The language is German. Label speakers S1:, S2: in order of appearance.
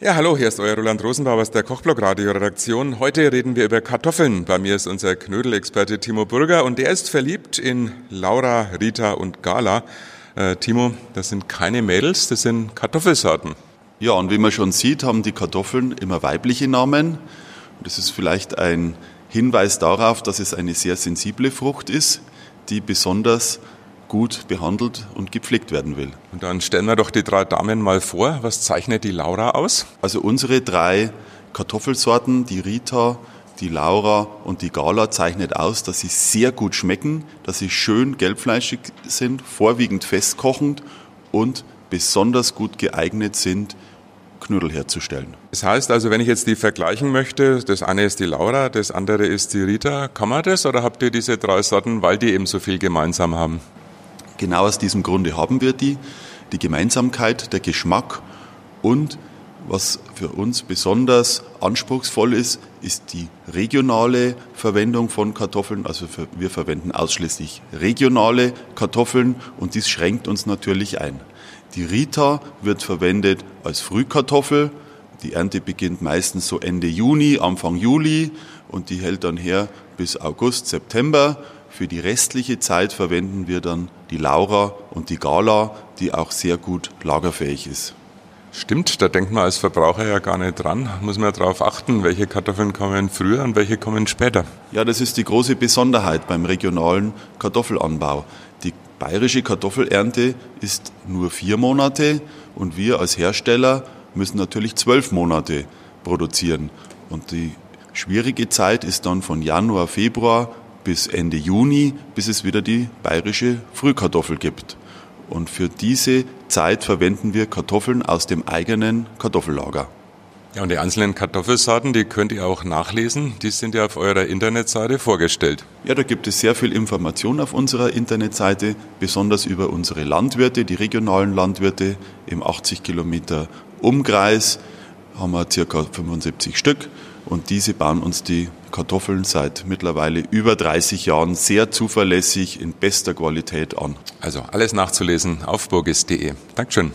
S1: Ja, hallo, hier ist euer Roland Rosenbauer aus der Kochblock Radio Redaktion. Heute reden wir über Kartoffeln. Bei mir ist unser Knödelexperte Timo Burger und der ist verliebt in Laura, Rita und Gala. Äh, Timo, das sind keine Mädels, das sind Kartoffelsorten.
S2: Ja, und wie man schon sieht, haben die Kartoffeln immer weibliche Namen. Das ist vielleicht ein Hinweis darauf, dass es eine sehr sensible Frucht ist, die besonders gut behandelt und gepflegt werden will.
S1: Und dann stellen wir doch die drei Damen mal vor. Was zeichnet die Laura aus?
S2: Also unsere drei Kartoffelsorten, die Rita, die Laura und die Gala zeichnet aus, dass sie sehr gut schmecken, dass sie schön gelbfleischig sind, vorwiegend festkochend und besonders gut geeignet sind, Knödel herzustellen.
S1: Das heißt also, wenn ich jetzt die vergleichen möchte, das eine ist die Laura, das andere ist die Rita, kann man das oder habt ihr diese drei Sorten, weil die eben so viel gemeinsam haben?
S2: Genau aus diesem Grunde haben wir die, die Gemeinsamkeit, der Geschmack und was für uns besonders anspruchsvoll ist, ist die regionale Verwendung von Kartoffeln. Also wir verwenden ausschließlich regionale Kartoffeln und dies schränkt uns natürlich ein. Die Rita wird verwendet als Frühkartoffel. Die Ernte beginnt meistens so Ende Juni, Anfang Juli und die hält dann her bis August, September. Für die restliche Zeit verwenden wir dann die Laura und die Gala, die auch sehr gut lagerfähig ist.
S1: Stimmt, da denkt man als Verbraucher ja gar nicht dran. Muss man darauf achten, welche Kartoffeln kommen früher und welche kommen später.
S2: Ja, das ist die große Besonderheit beim regionalen Kartoffelanbau. Die bayerische Kartoffelernte ist nur vier Monate und wir als Hersteller müssen natürlich zwölf Monate produzieren. Und die schwierige Zeit ist dann von Januar, Februar bis Ende Juni, bis es wieder die bayerische Frühkartoffel gibt. Und für diese Zeit verwenden wir Kartoffeln aus dem eigenen Kartoffellager.
S1: Ja, und die einzelnen Kartoffelsorten, die könnt ihr auch nachlesen. Die sind ja auf eurer Internetseite vorgestellt.
S2: Ja, da gibt es sehr viel Information auf unserer Internetseite, besonders über unsere Landwirte, die regionalen Landwirte im 80 Kilometer Umkreis haben wir circa 75 Stück und diese bauen uns die Kartoffeln seit mittlerweile über 30 Jahren sehr zuverlässig in bester Qualität an.
S1: Also alles nachzulesen auf burgis.de. Dankeschön.